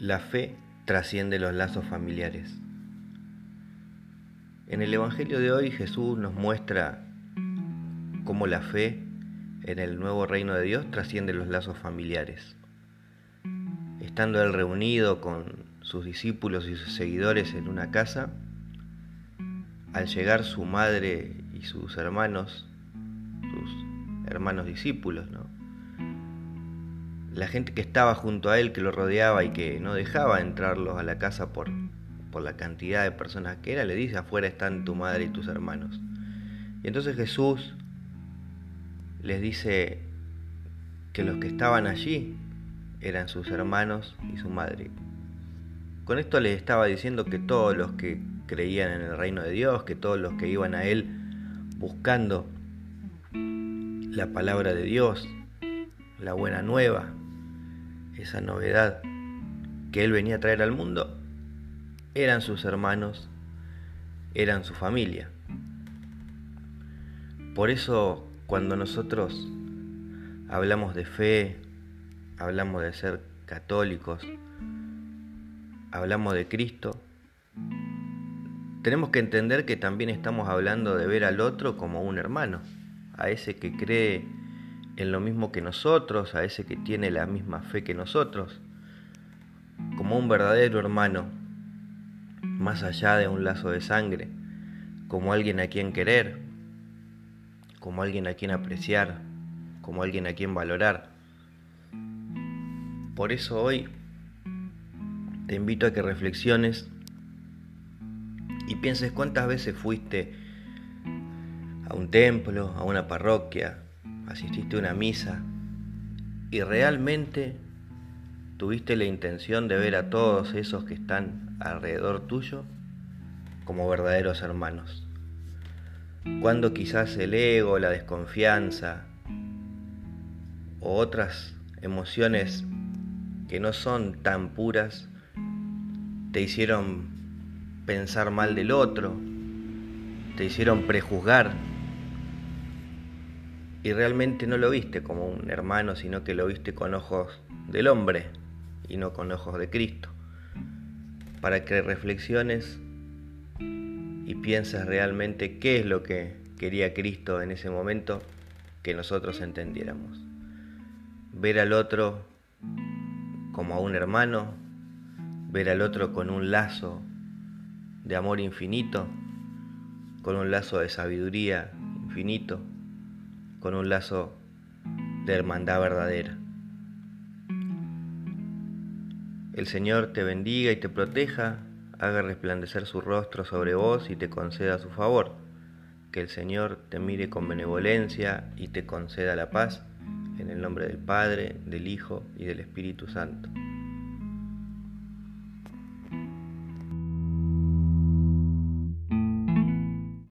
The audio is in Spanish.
La fe trasciende los lazos familiares. En el Evangelio de hoy Jesús nos muestra cómo la fe en el nuevo reino de Dios trasciende los lazos familiares. Estando él reunido con sus discípulos y sus seguidores en una casa, al llegar su madre y sus hermanos, sus hermanos discípulos, ¿no? La gente que estaba junto a él, que lo rodeaba y que no dejaba entrarlos a la casa por, por la cantidad de personas que era, le dice, afuera están tu madre y tus hermanos. Y entonces Jesús les dice que los que estaban allí eran sus hermanos y su madre. Con esto les estaba diciendo que todos los que creían en el reino de Dios, que todos los que iban a Él buscando la palabra de Dios, la buena nueva, esa novedad que Él venía a traer al mundo, eran sus hermanos, eran su familia. Por eso cuando nosotros hablamos de fe, hablamos de ser católicos, hablamos de Cristo, tenemos que entender que también estamos hablando de ver al otro como un hermano, a ese que cree en lo mismo que nosotros, a ese que tiene la misma fe que nosotros, como un verdadero hermano, más allá de un lazo de sangre, como alguien a quien querer, como alguien a quien apreciar, como alguien a quien valorar. Por eso hoy te invito a que reflexiones y pienses cuántas veces fuiste a un templo, a una parroquia, asististe a una misa y realmente tuviste la intención de ver a todos esos que están alrededor tuyo como verdaderos hermanos. Cuando quizás el ego, la desconfianza o otras emociones que no son tan puras te hicieron pensar mal del otro, te hicieron prejuzgar y realmente no lo viste como un hermano, sino que lo viste con ojos del hombre y no con ojos de Cristo, para que reflexiones y pienses realmente qué es lo que quería Cristo en ese momento que nosotros entendiéramos. Ver al otro como a un hermano, ver al otro con un lazo de amor infinito, con un lazo de sabiduría infinito con un lazo de hermandad verdadera. El Señor te bendiga y te proteja, haga resplandecer su rostro sobre vos y te conceda su favor. Que el Señor te mire con benevolencia y te conceda la paz. En el nombre del Padre, del Hijo y del Espíritu Santo.